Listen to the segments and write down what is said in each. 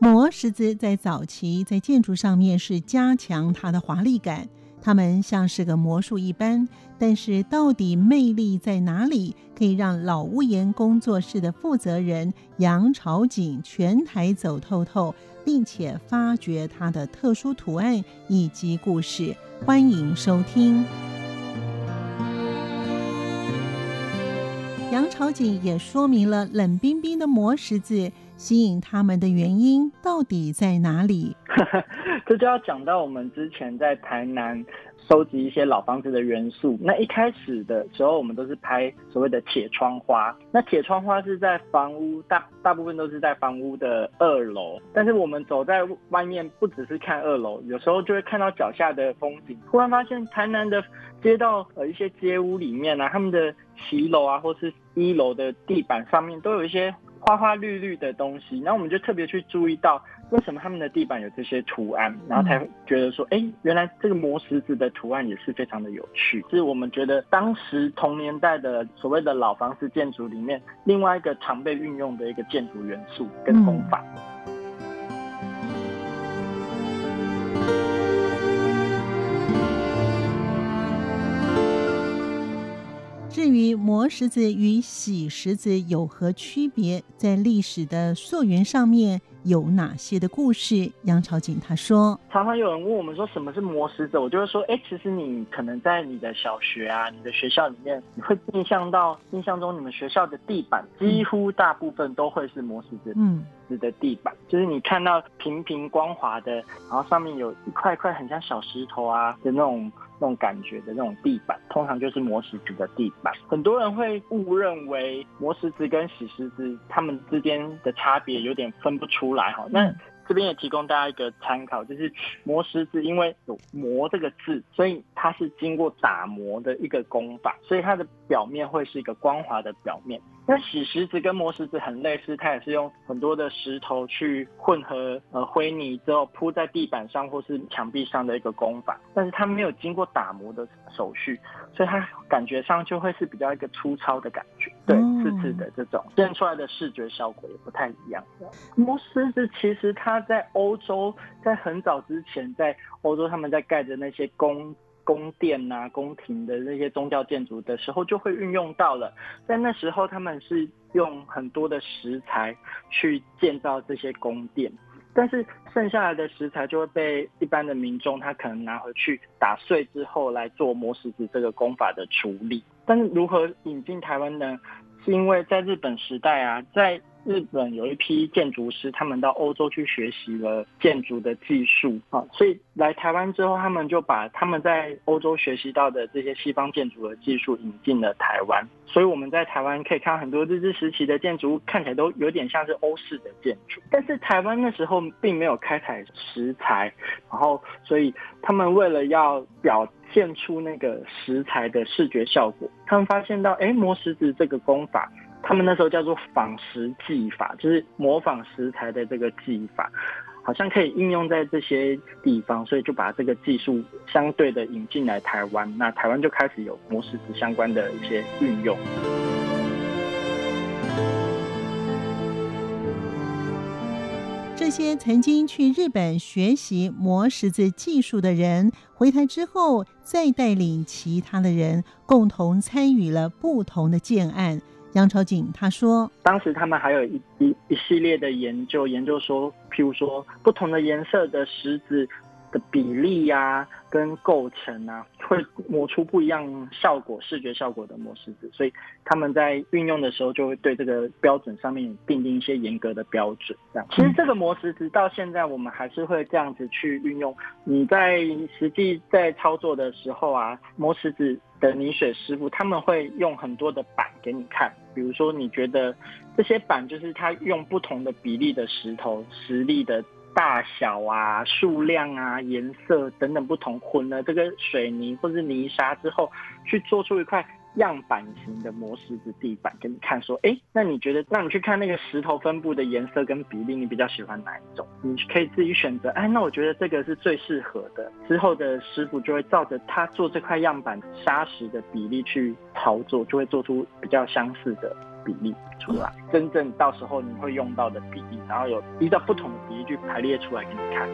磨石子在早期在建筑上面是加强它的华丽感，它们像是个魔术一般。但是到底魅力在哪里？可以让老屋檐工作室的负责人杨朝景全台走透透，并且发掘它的特殊图案以及故事。欢迎收听。杨朝景也说明了冷冰冰的磨石子。吸引他们的原因到底在哪里？这就要讲到我们之前在台南收集一些老房子的元素。那一开始的时候，我们都是拍所谓的铁窗花。那铁窗花是在房屋大大部分都是在房屋的二楼，但是我们走在外面，不只是看二楼，有时候就会看到脚下的风景。突然发现台南的街道呃一些街屋里面啊，他们的骑楼啊，或是一楼的地板上面都有一些。花花绿绿的东西，然后我们就特别去注意到为什么他们的地板有这些图案，然后才觉得说，哎、欸，原来这个磨石子的图案也是非常的有趣。是我们觉得当时同年代的所谓的老房子建筑里面，另外一个常被运用的一个建筑元素跟工法。至于磨石子与洗石子有何区别，在历史的溯源上面有哪些的故事？杨朝景他说，常常有人问我们说什么是磨石子，我就会说，哎，其实你可能在你的小学啊，你的学校里面，你会印象到印象中你们学校的地板几乎大部分都会是磨石子，嗯。的地板，就是你看到平平光滑的，然后上面有一块块很像小石头啊的那种那种感觉的那种地板，通常就是磨石子的地板。很多人会误认为磨石子跟洗石子它们之间的差别有点分不出来哈。那这边也提供大家一个参考，就是磨石子因为有“磨”这个字，所以它是经过打磨的一个工法，所以它的表面会是一个光滑的表面。那洗石子跟磨石子很类似，它也是用很多的石头去混合呃灰泥之后铺在地板上或是墙壁上的一个工法，但是它没有经过打磨的手续，所以它感觉上就会是比较一个粗糙的感觉，对，刺刺的这种，现出来的视觉效果也不太一样。磨石子其实它。在欧洲，在很早之前，在欧洲他们在盖的那些宫宫殿、啊、宫廷的那些宗教建筑的时候，就会运用到了。在那时候，他们是用很多的石材去建造这些宫殿，但是剩下来的石材就会被一般的民众他可能拿回去打碎之后来做磨石子这个工法的处理。但是如何引进台湾呢？是因为在日本时代啊，在日本有一批建筑师，他们到欧洲去学习了建筑的技术啊，所以来台湾之后，他们就把他们在欧洲学习到的这些西方建筑的技术引进了台湾。所以我们在台湾可以看很多日治时期的建筑物，看起来都有点像是欧式的建筑。但是台湾那时候并没有开采石材，然后所以他们为了要表现出那个石材的视觉效果，他们发现到，哎，磨石子这个工法。他们那时候叫做仿石技法，就是模仿石材的这个技法，好像可以应用在这些地方，所以就把这个技术相对的引进来台湾。那台湾就开始有磨石子相关的一些运用。这些曾经去日本学习磨石子技术的人，回台之后，再带领其他的人共同参与了不同的建案。杨朝景他说：“当时他们还有一一一系列的研究，研究说，譬如说不同的颜色的石子的比例呀、啊，跟构成啊，会磨出不一样效果、视觉效果的磨石子。所以他们在运用的时候，就会对这个标准上面订定一些严格的标准。这样，其实这个磨石子到现在，我们还是会这样子去运用。你在实际在操作的时候啊，磨石子。”的泥水师傅他们会用很多的板给你看，比如说你觉得这些板就是他用不同的比例的石头实力的大小啊、数量啊、颜色等等不同，混了这个水泥或者泥沙之后，去做出一块。样板型的磨石子地板给你看，说，哎，那你觉得让你去看那个石头分布的颜色跟比例，你比较喜欢哪一种？你可以自己选择。哎，那我觉得这个是最适合的。之后的师傅就会照着他做这块样板砂石的比例去操作，就会做出比较相似的比例出来。真正到时候你会用到的比例，然后有依照不同的比例去排列出来给你看。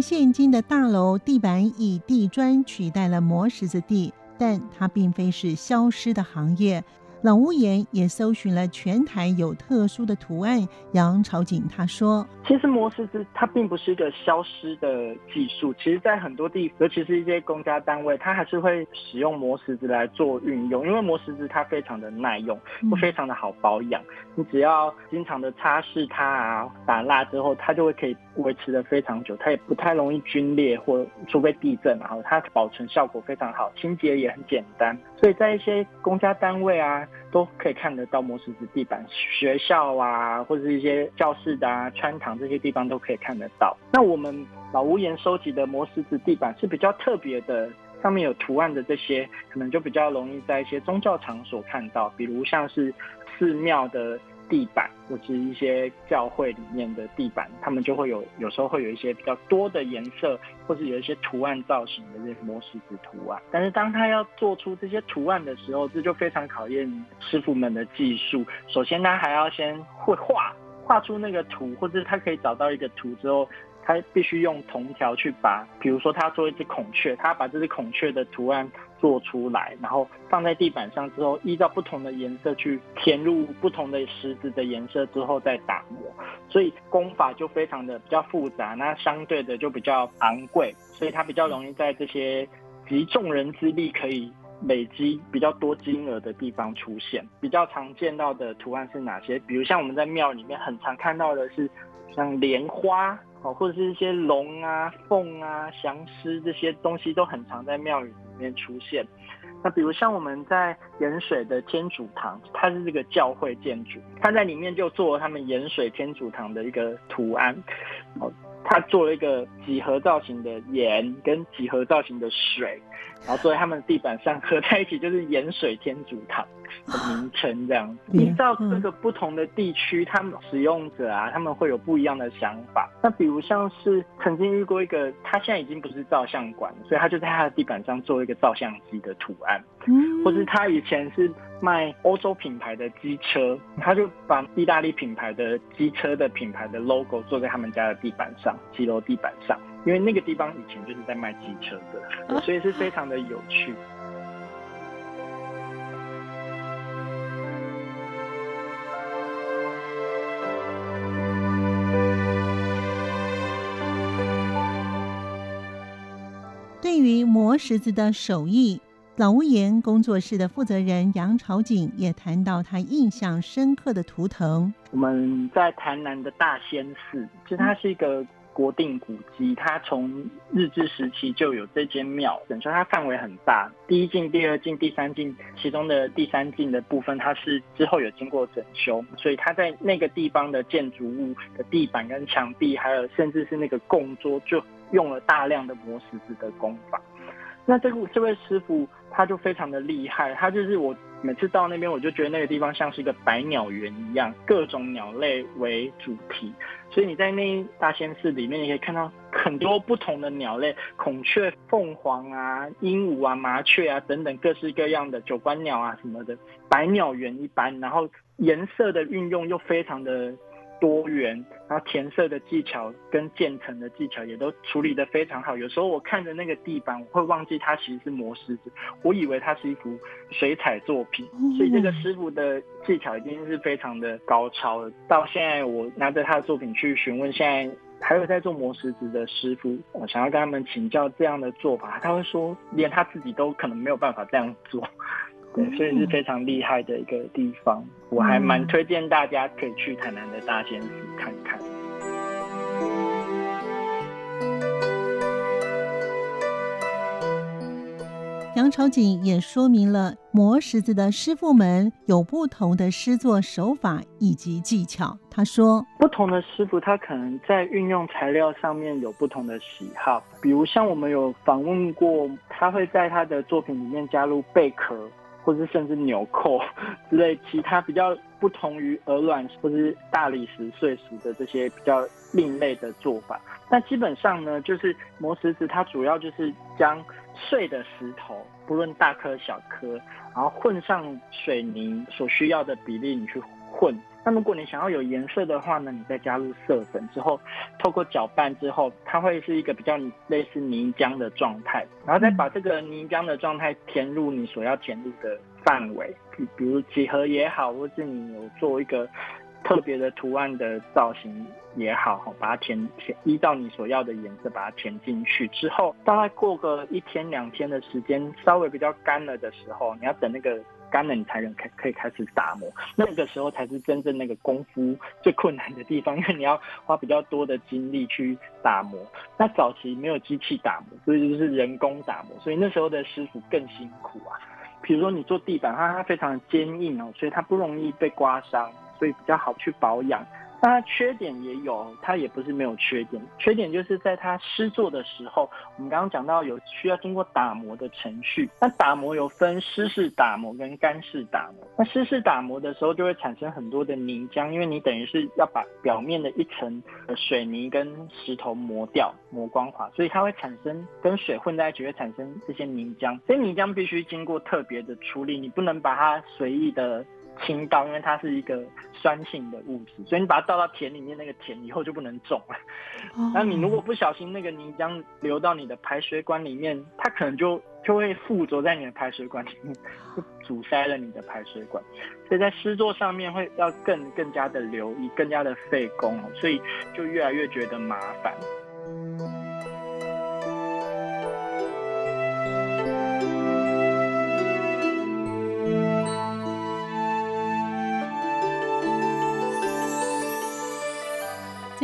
现今的大楼地板以地砖取代了磨石子地，但它并非是消失的行业。老屋檐也搜寻了全台有特殊的图案。杨朝景他说：“其实磨石子它并不是一个消失的技术，其实在很多地，尤其是一些公家单位，它还是会使用磨石子来做运用。因为磨石子它非常的耐用，会非常的好保养。你只要经常的擦拭它啊，打蜡之后，它就会可以维持的非常久。它也不太容易龟裂，或除非地震，然后它保存效果非常好，清洁也很简单。所以在一些公家单位啊。”都可以看得到磨石子地板，学校啊，或者是一些教室的啊、穿堂这些地方都可以看得到。那我们老屋檐收集的磨石子地板是比较特别的，上面有图案的这些，可能就比较容易在一些宗教场所看到，比如像是寺庙的。地板或是一些教会里面的地板，他们就会有有时候会有一些比较多的颜色，或是有一些图案造型的这些磨石子图案。但是当他要做出这些图案的时候，这就非常考验师傅们的技术。首先，他还要先会画，画出那个图，或者他可以找到一个图之后。他必须用铜条去把，比如说他做一只孔雀，他把这只孔雀的图案做出来，然后放在地板上之后，依照不同的颜色去填入不同的石子的颜色之后再打磨，所以工法就非常的比较复杂，那相对的就比较昂贵，所以它比较容易在这些集众人之力可以累积比较多金额的地方出现。比较常见到的图案是哪些？比如像我们在庙里面很常看到的是像莲花。哦，或者是一些龙啊、凤啊、祥狮这些东西都很常在庙宇里面出现。那比如像我们在盐水的天主堂，它是这个教会建筑，它在里面就做了他们盐水天主堂的一个图案。哦，它做了一个几何造型的盐跟几何造型的水，然后作为他们的地板上合在一起，就是盐水天主堂。的名称这样子，依照这个不同的地区，他们使用者啊，他们会有不一样的想法。那比如像是曾经遇过一个，他现在已经不是照相馆，所以他就在他的地板上做一个照相机的图案，或是他以前是卖欧洲品牌的机车，他就把意大利品牌的机车的品牌的 logo 做在他们家的地板上，骑楼地板上，因为那个地方以前就是在卖机车的，所以是非常的有趣。对于磨石子的手艺，老屋檐工作室的负责人杨朝景也谈到他印象深刻的图腾。我们在台南的大仙寺，其实它是一个国定古迹，它从日治时期就有这间庙，等于说它范围很大。第一进、第二进、第三进，其中的第三进的部分，它是之后有经过整修，所以它在那个地方的建筑物的地板跟墙壁，还有甚至是那个供桌，就用了大量的磨石子的工法。那这个这位师傅他就非常的厉害，他就是我每次到那边，我就觉得那个地方像是一个百鸟园一样，各种鸟类为主题，所以你在那大仙寺里面，你可以看到很多不同的鸟类，孔雀、凤凰啊、鹦鹉啊、麻雀啊等等各式各样的九官鸟啊什么的，百鸟园一般，然后颜色的运用又非常的。多元，然后填色的技巧跟建层的技巧也都处理得非常好。有时候我看着那个地板，我会忘记它其实是磨石子，我以为它是一幅水彩作品。所以这个师傅的技巧已经是非常的高超了。到现在，我拿着他的作品去询问现在还有在做磨石子的师傅，我想要跟他们请教这样的做法，他会说连他自己都可能没有办法这样做。对，所以是非常厉害的一个地方，我还蛮推荐大家可以去台南的大仙寺看看。杨朝景也说明了磨石子的师傅们有不同的施作手法以及技巧。他说，不同的师傅他可能在运用材料上面有不同的喜好，比如像我们有访问过，他会在他的作品里面加入贝壳，或是甚至纽扣 之类其他比较不同于鹅卵石或是大理石碎石的这些比较另类的做法。那基本上呢，就是磨石子它主要就是将碎的石头，不论大颗小颗，然后混上水泥所需要的比例，你去混。那如果你想要有颜色的话呢，你再加入色粉之后，透过搅拌之后，它会是一个比较类似泥浆的状态，然后再把这个泥浆的状态填入你所要填入的范围，比比如几何也好，或是你有做一个。特别的图案的造型也好，把它填填，依照你所要的颜色把它填进去之后，大概过个一天两天的时间，稍微比较干了的时候，你要等那个干了，你才能开可以开始打磨。那个时候才是真正那个功夫最困难的地方，因为你要花比较多的精力去打磨。那早期没有机器打磨，所以就是人工打磨，所以那时候的师傅更辛苦啊。比如说你做地板，它它非常坚硬哦，所以它不容易被刮伤。所以比较好去保养，但它缺点也有，它也不是没有缺点。缺点就是在它施作的时候，我们刚刚讲到有需要经过打磨的程序。那打磨有分湿式打磨跟干式打磨。那湿式打磨的时候就会产生很多的泥浆，因为你等于是要把表面的一层水泥跟石头磨掉、磨光滑，所以它会产生跟水混在一起会产生这些泥浆。所以泥浆必须经过特别的处理，你不能把它随意的。倾倒，因为它是一个酸性的物质，所以你把它倒到田里面，那个田以后就不能种了。那你如果不小心，那个泥浆流到你的排水管里面，它可能就就会附着在你的排水管里面，就阻 塞了你的排水管。所以在施作上面会要更更加的留意，更加的费工，所以就越来越觉得麻烦。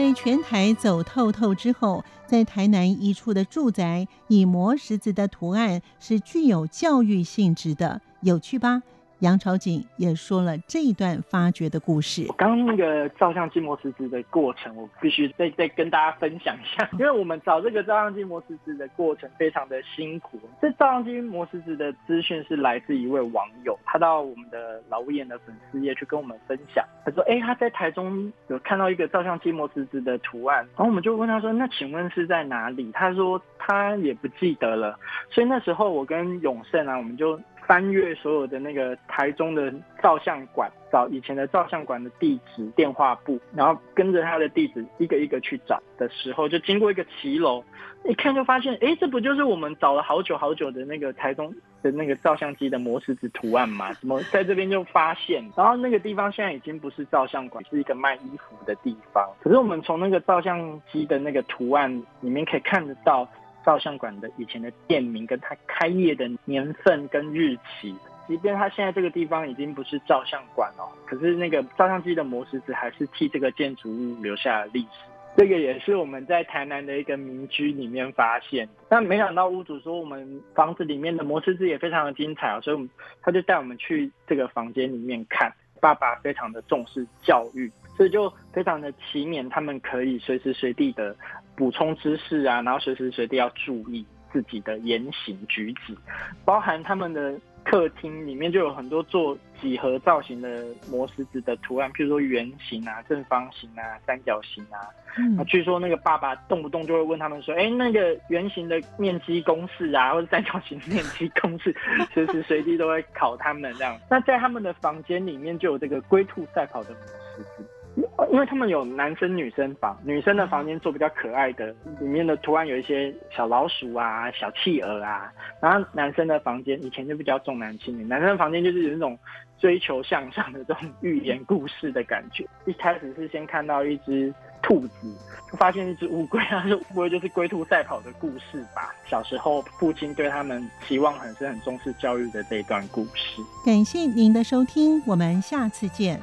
在全台走透透之后，在台南一处的住宅，以磨石子的图案是具有教育性质的，有趣吧？杨朝景也说了这一段发掘的故事。我刚刚那个照相机磨石子的过程，我必须再再跟大家分享一下，因为我们找这个照相机磨石子的过程非常的辛苦。这照相机磨石子的资讯是来自一位网友，他到我们的老屋演的粉丝页去跟我们分享。他说：“哎、欸，他在台中有看到一个照相机磨石子的图案，然后我们就问他说：‘那请问是在哪里？’他说他也不记得了。所以那时候我跟永胜啊，我们就。”翻阅所有的那个台中的照相馆，找以前的照相馆的地址、电话簿，然后跟着他的地址一个一个去找的时候，就经过一个骑楼，一看就发现，哎，这不就是我们找了好久好久的那个台中的那个照相机的磨石子图案吗？怎么在这边就发现？然后那个地方现在已经不是照相馆，是一个卖衣服的地方。可是我们从那个照相机的那个图案里面可以看得到。照相馆的以前的店名，跟它开业的年份跟日期，即便它现在这个地方已经不是照相馆哦，可是那个照相机的磨石子还是替这个建筑物留下了历史。这个也是我们在台南的一个民居里面发现，但没想到屋主说我们房子里面的磨石子也非常的精彩哦，所以他就带我们去这个房间里面看。爸爸非常的重视教育，所以就非常的祈勉他们可以随时随地的。补充知识啊，然后随时随地要注意自己的言行举止，包含他们的客厅里面就有很多做几何造型的磨石子的图案，譬如说圆形啊、正方形啊、三角形啊。嗯，据说那个爸爸动不动就会问他们说：“哎，那个圆形的面积公式啊，或者三角形面积公式，随时随地都会考他们这样。”那在他们的房间里面就有这个龟兔赛跑的磨石子。因为他们有男生女生房，女生的房间做比较可爱的，里面的图案有一些小老鼠啊、小企鹅啊，然后男生的房间以前就比较重男轻女，男生的房间就是有那种追求向上的这种寓言故事的感觉。一开始是先看到一只兔子，就发现一只乌龟，他说不会就是龟兔赛跑的故事吧？小时候父亲对他们期望很深、很重视教育的这一段故事。感谢您的收听，我们下次见。